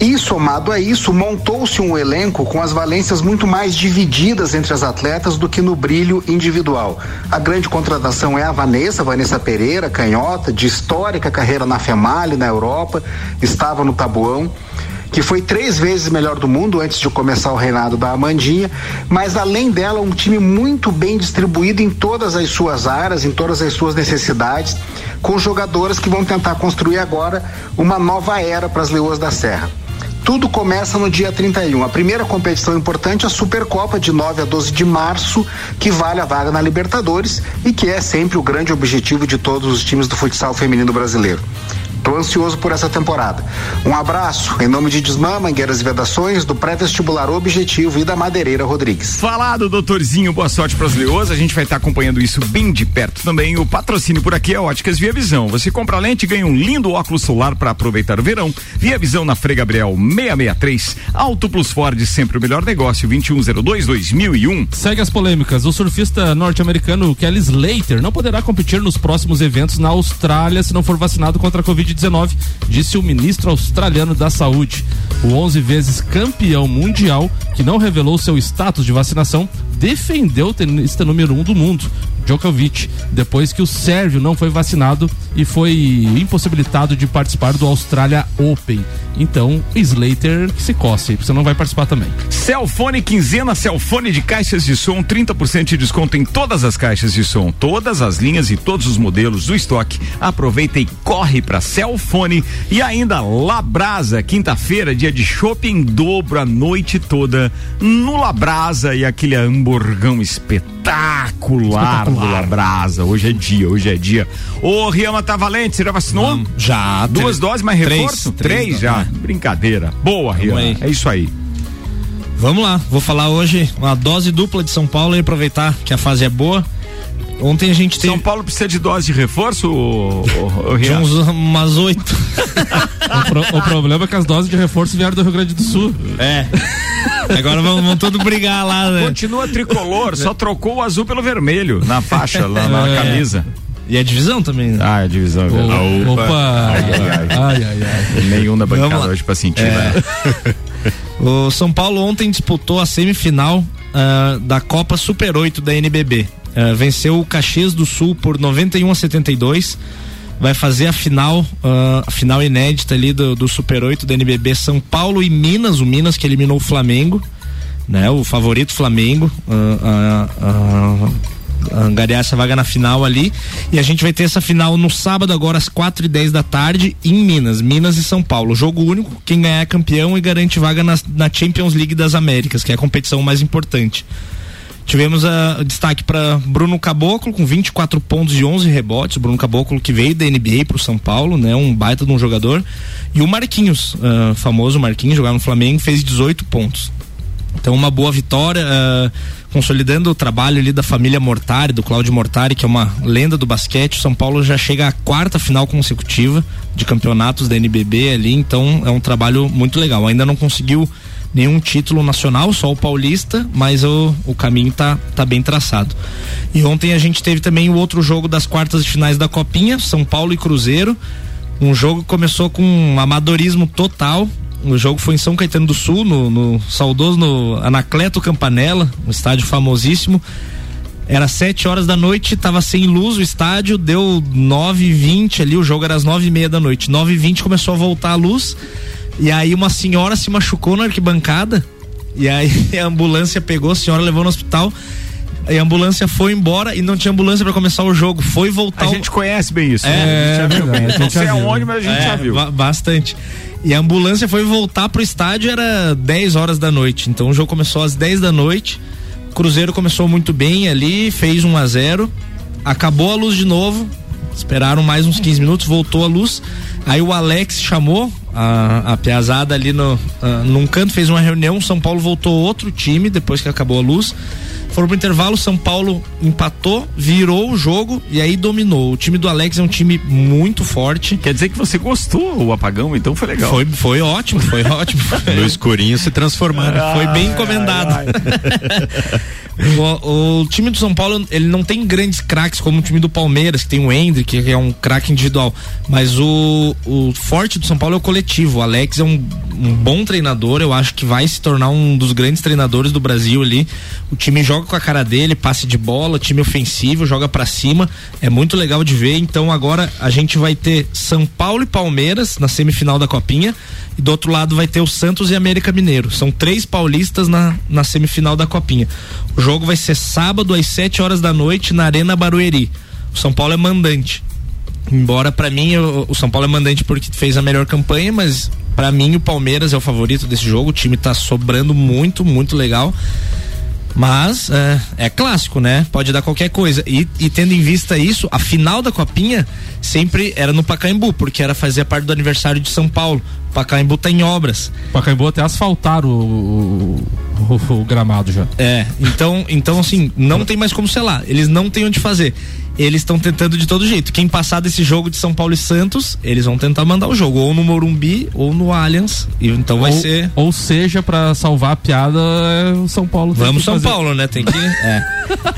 E somado a isso, montou-se um elenco com as valências muito mais divididas entre as atletas do que no brilho individual. A grande contratação é a Vanessa, Vanessa Pereira, canhota, de histórica carreira na FEMALI, na Europa, estava no Tabuão que foi três vezes melhor do mundo antes de começar o reinado da Amandinha, mas além dela, um time muito bem distribuído em todas as suas áreas, em todas as suas necessidades, com jogadoras que vão tentar construir agora uma nova era para as Leoas da Serra. Tudo começa no dia 31. A primeira competição importante é a Supercopa de 9 a 12 de março, que vale a vaga na Libertadores e que é sempre o grande objetivo de todos os times do futsal feminino brasileiro. Estou ansioso por essa temporada. Um abraço em nome de Desmã, Mangueiras e Vedações, do pré-vestibular Objetivo e da Madeireira Rodrigues. Falado, doutorzinho, boa sorte para as leoas. A gente vai estar acompanhando isso bem de perto também. O patrocínio por aqui é Óticas Via Visão. Você compra a lente e ganha um lindo óculos solar para aproveitar o verão. Via Visão na Frei Gabriel 663. Auto Plus Ford, sempre o melhor negócio. 2102-2001. Segue as polêmicas. O surfista norte-americano Kelly Slater não poderá competir nos próximos eventos na Austrália se não for vacinado contra a Covid-19, disse o ministro australiano da Saúde. O 11 vezes campeão mundial, que não revelou seu status de vacinação, defendeu o tenista número um do mundo, Djokovic, depois que o sérvio não foi vacinado e foi impossibilitado de participar do Australia Open. Então, Slater que se coce, você não vai participar também. Celfone quinzena, Celfone de caixas de som, 30% de desconto em todas as caixas de som, todas as linhas e todos os modelos do estoque. Aproveita e corre para Celfone e ainda Labrasa, quinta-feira, dia de shopping dobro a noite toda no Labrasa e aquele hamburgão espetacular, do Labrasa. Hoje é dia, hoje é dia. Ô, Riama tá valente, você já vacinou? Não, já. Duas três- doses, mais reforço? três, Três, já. é. Brincadeira. Boa, Riama. É isso aí. Vamos lá, vou falar hoje uma dose dupla de São Paulo e aproveitar que a fase é boa. Ontem a gente teve. São Paulo precisa de dose de reforço, ô, de Riama? uns, umas oito. O, pro- o problema é que as doses de reforço vieram do Rio Grande do Sul. É. Agora vão, vão todos brigar lá, né? Continua tricolor, só trocou o azul pelo vermelho na faixa, lá na É. camisa. E a divisão também. né? Ah, é divisão. é verdade. Opa. Opa. Ai, ai, ai. Ai, ai. Nenhum da bancada Vamos hoje pra sentir, É. né? O São Paulo ontem disputou a semifinal ah, da Copa Super 8 da NBB. Ah, venceu o Caxias do Sul por 91 a 72. Vai fazer a final, ah, a final inédita ali do, do Super 8 da NBB São Paulo e Minas, o Minas que eliminou o Flamengo, né? O favorito Flamengo. ah, ah, angariar essa vaga na final ali. E a gente vai ter essa final no sábado, agora às 4 e 10 da tarde, em Minas. Minas e São Paulo. Jogo único, quem ganhar é campeão e garante vaga na, na Champions League das Américas, que é a competição mais importante. Tivemos a destaque para Bruno Caboclo com 24 pontos e 11 rebotes. Bruno Caboclo que veio da NBA para o São Paulo, né? Um baita de um jogador. E o Marquinhos, ah, famoso Marquinhos, jogava no Flamengo, fez 18 pontos. Então uma boa vitória, ah, consolidando o trabalho ali da família Mortari, do Cláudio Mortari, que é uma lenda do basquete. O São Paulo já chega à quarta final consecutiva de campeonatos da NBB ali, então é um trabalho muito legal. Ainda não conseguiu nenhum título nacional, só o paulista, mas o, o caminho tá, tá bem traçado. E ontem a gente teve também o outro jogo das quartas de finais da Copinha, São Paulo e Cruzeiro. Um jogo que começou com um amadorismo total. O jogo foi em São Caetano do Sul, no, no saudoso no Anacleto Campanella, um estádio famosíssimo. Era sete horas da noite, tava sem luz o estádio, deu nove e vinte ali, o jogo era às nove e meia da noite. Nove e vinte começou a voltar a luz, e aí uma senhora se machucou na arquibancada, e aí a ambulância pegou, a senhora levou no hospital, aí a ambulância foi embora e não tinha ambulância para começar o jogo, foi voltar A o- gente conhece bem isso. É, né? a gente já viu verdade, bem. a gente Não sei aonde, mas a gente É, já viu. ba- bastante. E a ambulância foi voltar pro estádio, era 10 horas da noite. Então o jogo começou às 10 da noite. O Cruzeiro começou muito bem ali, fez 1 a 0 Acabou a luz de novo. Esperaram mais uns 15 minutos, voltou a luz. Aí o Alex chamou a, a piazada ali no, ah, num canto, fez uma reunião. São Paulo voltou outro time depois que acabou a luz. Foram pro intervalo, São Paulo empatou, virou o jogo e aí dominou. O time do Alex é um time muito forte. Quer dizer que você gostou o apagão, então foi legal. Foi, foi ótimo, foi ótimo. No escurinho se transformaram. Foi bem encomendado. O, o time do São Paulo, ele não tem grandes craques como o time do Palmeiras, que tem o Hendrick, que é um craque individual. Mas o, o forte do São Paulo é o coletivo. O Alex é um, um bom treinador, eu acho que vai se tornar um dos grandes treinadores do Brasil ali. O time joga com a cara dele, passe de bola, time ofensivo, joga pra cima. É muito legal de ver. Então agora a gente vai ter São Paulo e Palmeiras na semifinal da Copinha. E do outro lado vai ter o Santos e América Mineiro. São três paulistas na, na semifinal da Copinha. O jogo vai ser sábado às 7 horas da noite na Arena Barueri. O São Paulo é mandante. Embora pra mim o, o São Paulo é mandante porque fez a melhor campanha, mas pra mim o Palmeiras é o favorito desse jogo. O time tá sobrando muito, muito legal. Mas é, é clássico, né? Pode dar qualquer coisa. E, e tendo em vista isso, a final da copinha sempre era no Pacaembu, porque era fazer parte do aniversário de São Paulo. Pacaembu tá em obras. Pacaembu até asfaltaram o, o, o, o gramado já. É, então, então assim, não tem mais como selar. Eles não têm onde fazer. Eles estão tentando de todo jeito. Quem passar desse jogo de São Paulo e Santos, eles vão tentar mandar o jogo ou no Morumbi ou no Allianz. E então vai ou, ser. Ou seja, para salvar a piada, é o São Paulo. tem Vamos que São fazer. Paulo, né? Tem que. é.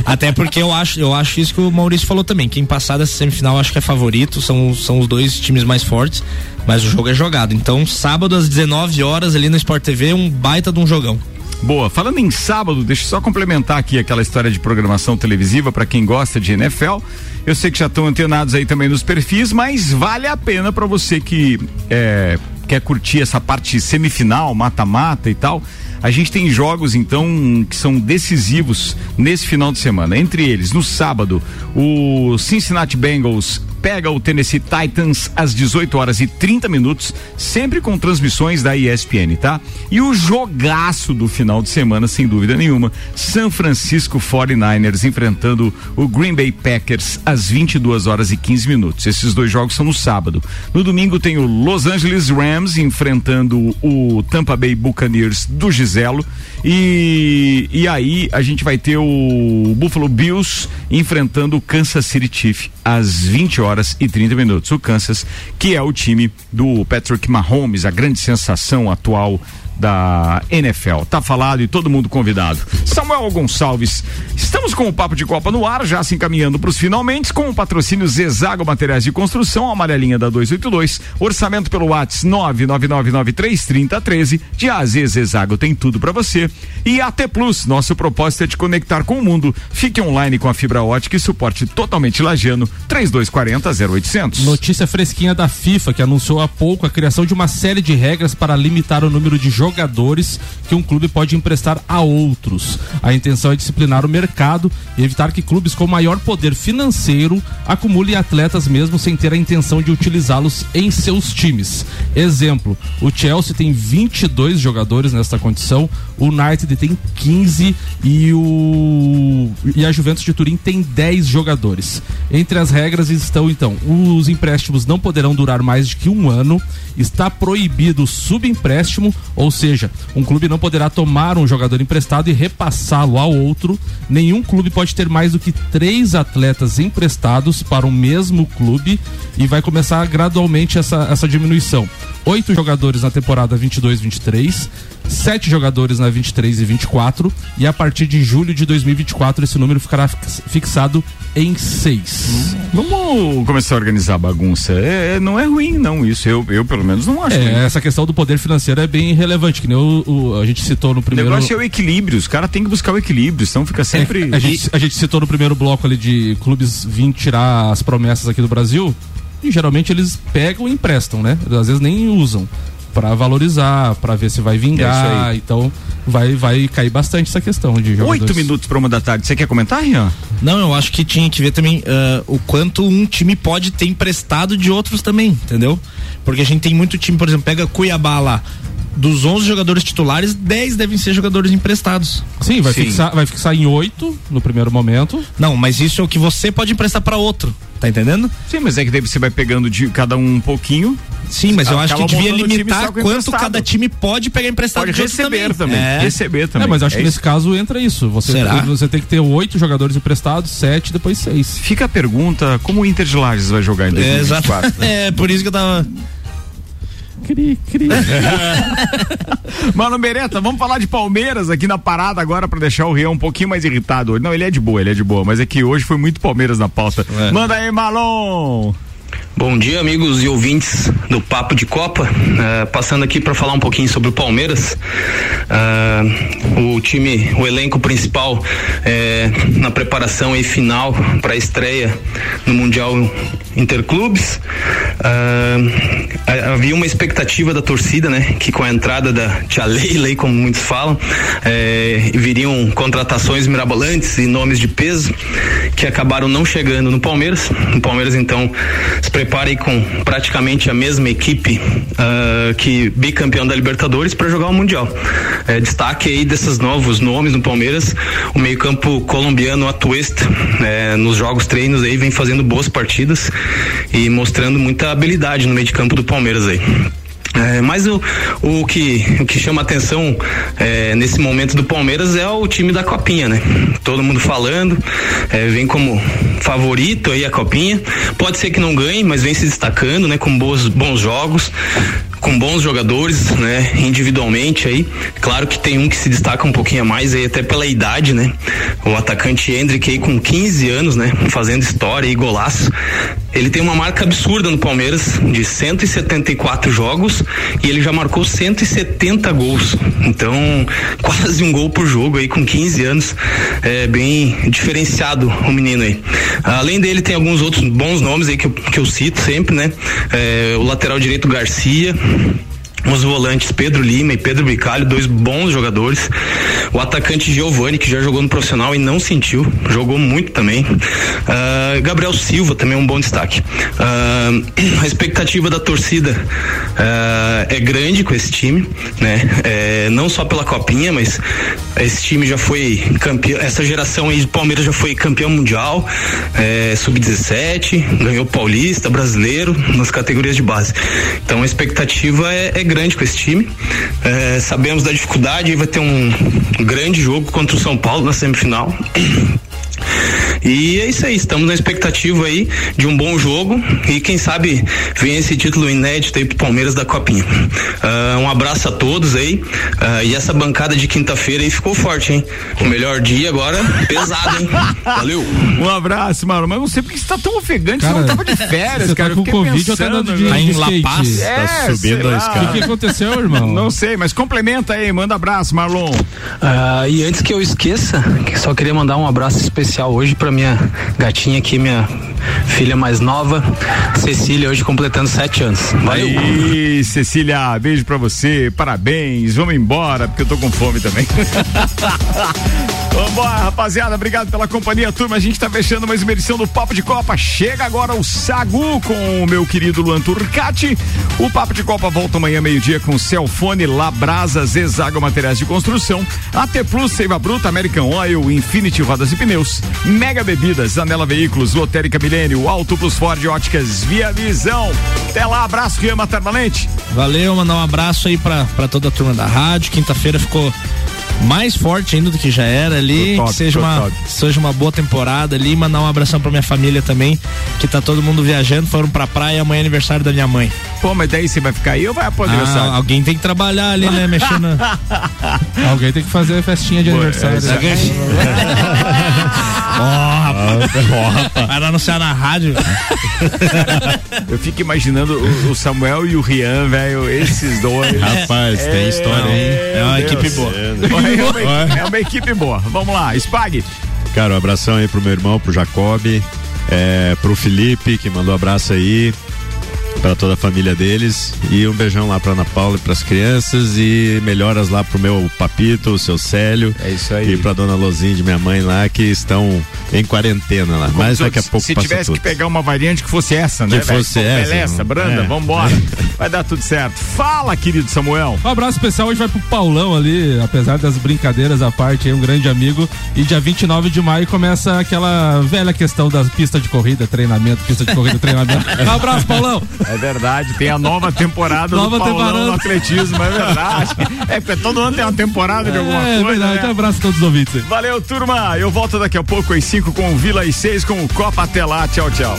Até porque eu acho, eu acho isso que o Maurício falou também. Quem passar dessa semifinal acho que é favorito. São, são os dois times mais fortes. Mas o jogo é jogado. Então, sábado às 19 horas ali no Sport TV, um baita de um jogão. Boa. Falando em sábado, deixa eu só complementar aqui aquela história de programação televisiva para quem gosta de NFL. Eu sei que já estão antenados aí também nos perfis, mas vale a pena para você que é, quer curtir essa parte semifinal, mata-mata e tal. A gente tem jogos então que são decisivos nesse final de semana. Entre eles, no sábado, o Cincinnati Bengals pega o Tennessee Titans às 18 horas e 30 minutos, sempre com transmissões da ESPN, tá? E o jogaço do final de semana, sem dúvida nenhuma, San Francisco 49ers enfrentando o Green Bay Packers às 22 horas e 15 minutos. Esses dois jogos são no sábado. No domingo tem o Los Angeles Rams enfrentando o Tampa Bay Buccaneers do Giselo e e aí a gente vai ter o Buffalo Bills enfrentando o Kansas City Chiefs às 20 horas e 30 minutos. O Kansas, que é o time do Patrick Mahomes, a grande sensação atual da NFL. Tá falado e todo mundo convidado. Samuel Gonçalves, estamos com o Papo de Copa no ar, já se encaminhando para os finalmente, com o patrocínio Zezago Materiais de Construção, amarelinha da 282, orçamento pelo WhatsApp 999933013, de AZ Zezago tem tudo para você. E AT Plus, nosso propósito é te conectar com o mundo. Fique online com a fibra ótica e suporte totalmente lagiano, 3240 0800. Notícia fresquinha da FIFA que anunciou há pouco a criação de uma série de regras para limitar o número de jogadores que um clube pode emprestar a outros. A intenção é disciplinar o mercado e evitar que clubes com maior poder financeiro acumulem atletas mesmo sem ter a intenção de utilizá-los em seus times. Exemplo: o Chelsea tem 22 jogadores nesta condição, o United tem 15 e o e a Juventus de Turim tem 10 jogadores. Entre as regras estão então os empréstimos não poderão durar mais de que um ano, está proibido o subempréstimo, ou seja, um clube não poderá tomar um jogador emprestado e repassá-lo a outro. Nenhum clube pode ter mais do que três atletas emprestados para o mesmo clube e vai começar gradualmente essa, essa diminuição. Oito jogadores na temporada 22-23, sete jogadores na 23 e 24 e a partir de julho de 2024 esse número ficará fix- fixado em seis. Vamos começar a organizar a bagunça. É, é- não é ruim, não, isso. Eu, eu pelo menos não acho. É, essa questão do poder financeiro é bem relevante, que nem o, o- a gente citou no O primeiro. negócio é o equilíbrio, os caras têm que buscar o equilíbrio, senão fica sempre. É, a, gente, a gente citou no primeiro bloco ali de clubes vir tirar as promessas aqui do Brasil. E geralmente eles pegam e emprestam, né? Às vezes nem usam Pra valorizar, pra ver se vai É vingar. aí. então vai, vai cair bastante essa questão de jogadores. Oito minutos para uma da tarde. Você quer comentar, Rian? Não, eu acho que tinha que ver também ah, o quanto um time pode ter emprestado de outros também, entendeu? Porque a gente tem muito time, por exemplo, pega Cuiabá lá. Dos 11 jogadores titulares, 10 devem ser jogadores emprestados. Sim, vai, Fixar, vai fixar em oito no primeiro momento. Não, mas isso é o que você pode emprestar para outro. Tá entendendo? Sim, mas é que daí você vai pegando de cada um um pouquinho. Sim, mas eu acho que devia limitar quanto emprestado. cada time pode pegar emprestado Pode receber também. É. Receber também. É, mas acho É que isso. nesse caso entra isso. Você, Será? você tem que ter oito jogadores emprestados, sete, depois seis. Fica a pergunta: como o Inter de Lages vai jogar em É, exato. 2024? É, por isso que eu tava. Cri, cri. Mano Beretta, vamos falar de Palmeiras aqui na parada agora pra deixar o Rian um pouquinho mais irritado. hoje. Não, ele é de boa, ele é de boa, mas é que hoje foi muito Palmeiras na pauta. É. Manda aí, Malon! Bom dia, amigos e ouvintes do Papo de Copa. Eh, passando aqui para falar um pouquinho sobre o Palmeiras. Ah, o time, o elenco principal eh, na preparação e final para a estreia no Mundial Interclubes. Ha- havia uma expectativa da torcida, né? Que com a entrada da Tia Leila, como muitos falam, viriam contratações mirabolantes e nomes de peso que acabaram não chegando no Palmeiras. O Palmeiras então se prepara prepara aí com praticamente a mesma equipe ah, que bicampeão da Libertadores para jogar o Mundial. É, destaque aí desses novos nomes no Palmeiras, o meio-campo colombiano Atuesta, é, nos jogos treinos aí vem fazendo boas partidas e mostrando muita habilidade no meio de campo do Palmeiras aí. É, mas o, o, que, o que chama atenção é, nesse momento do Palmeiras é o time da Copinha, né? Todo mundo falando, é, vem como favorito aí a Copinha. Pode ser que não ganhe, mas vem se destacando, né? Com bons, bons jogos, com bons jogadores, né? Individualmente aí. Claro que tem um que se destaca um pouquinho a mais aí, até pela idade, né? O atacante Hendrick aí com 15 anos, né? Fazendo história e golaço. Ele tem uma marca absurda no Palmeiras de 174 jogos e ele já marcou 170 gols. Então, quase um gol por jogo aí com 15 anos. É bem diferenciado o menino aí. Além dele, tem alguns outros bons nomes aí que eu, que eu cito sempre, né? É, o lateral direito Garcia, you os volantes Pedro Lima e Pedro Bicalho, dois bons jogadores. O atacante Giovani, que já jogou no profissional e não sentiu, jogou muito também. Ah, Gabriel Silva também é um bom destaque. Ah, a expectativa da torcida ah, é grande com esse time, né? É, não só pela copinha, mas esse time já foi campeão. Essa geração aí de Palmeiras já foi campeão mundial, é, sub-17, ganhou paulista, brasileiro nas categorias de base. Então a expectativa é, é grande com esse time. É, sabemos da dificuldade, vai ter um grande jogo contra o São Paulo na semifinal. E é isso aí, estamos na expectativa aí de um bom jogo e quem sabe vem esse título inédito aí pro Palmeiras da Copinha. Ah, um abraço a todos aí ah, e essa bancada de quinta-feira aí ficou forte, hein? O melhor dia agora, pesado, hein? Valeu! Um abraço, mano. Mas não sei porque você tá tão ofegante, Cara, você não tava de férias, você cara. tá com Eu fiquei Covid ou tá andando de- Tá em La? Paz? É, Tá subindo a escada. O que que aconteceu, irmão? Não sei, mas complementa aí, manda abraço, Marlon. Ah, e antes que eu esqueça, que só queria mandar um abraço especial hoje pra minha gatinha aqui, minha filha mais nova, Cecília, hoje completando sete anos. Valeu! Aí, Cecília, beijo pra você, parabéns, vamos embora, porque eu tô com fome também. Vambora, rapaziada, obrigado pela companhia, turma. A gente tá fechando mais uma edição do Papo de Copa. Chega agora o Sagu com o meu querido Luan Turcati. O Papo de Copa volta amanhã, meio-dia, com Celfone, Labrasa, Zezago Materiais de Construção, AT Plus, Seiva Bruta, American Oil, Infinity Rodas e Pneus, Mega Bebidas, Anela Veículos, Lotérica Milênio, Auto Plus Ford Óticas, Via Visão. Até lá, abraço, Riama Tarvalente. Valeu, mandar um abraço aí pra, pra toda a turma da rádio. Quinta-feira ficou mais forte ainda do que já era ali. Top, que seja uma, top. seja uma boa temporada ali. Mandar um abração pra minha família também, que tá todo mundo viajando, foram pra praia, amanhã é aniversário da minha mãe. Pô, mas daí você vai ficar aí ou vai pro Ah, aniversário? alguém tem que trabalhar ali, né? Mexendo. Alguém tem que fazer festinha de Pô, aniversário. é, né? Ó, rapaz. Vai anunciar na rádio. Eu fico imaginando o, o Samuel e o Rian, velho, esses dois. Rapaz, tem história, hein? É uma Deus. equipe boa. É uma, é uma equipe boa. Vamos lá, Spag. Cara, um abração aí pro meu irmão, pro Jacob, é, pro Felipe, que mandou abraço aí, pra toda a família deles. E um beijão lá pra Ana Paula e pras crianças. E melhoras lá pro meu papito, o seu Célio. É isso aí. E pra dona Lozinha de minha mãe lá, que estão em quarentena lá. Mas daqui a pouco Se tivesse tudo. que pegar uma variante que fosse essa, né? Que fosse Pô, essa, Beleza. Branda, É. vambora. Vai dar tudo certo. Fala, querido Samuel. Um abraço especial hoje vai pro Paulão ali, apesar das brincadeiras à parte, é um grande amigo. E dia 29 de maio começa aquela velha questão das pistas de corrida, treinamento, pista de corrida, treinamento. Um abraço, Paulão! É verdade, tem a nova temporada Nova do Paulão temporada. no atletismo, é verdade. É, porque todo ano tem uma temporada de alguma É coisa. verdade, né? um abraço a todos os ouvintes aí. Valeu, turma. Eu volto daqui a pouco às 5 com o Vila e 6 com o Copa. Até lá. Tchau, tchau.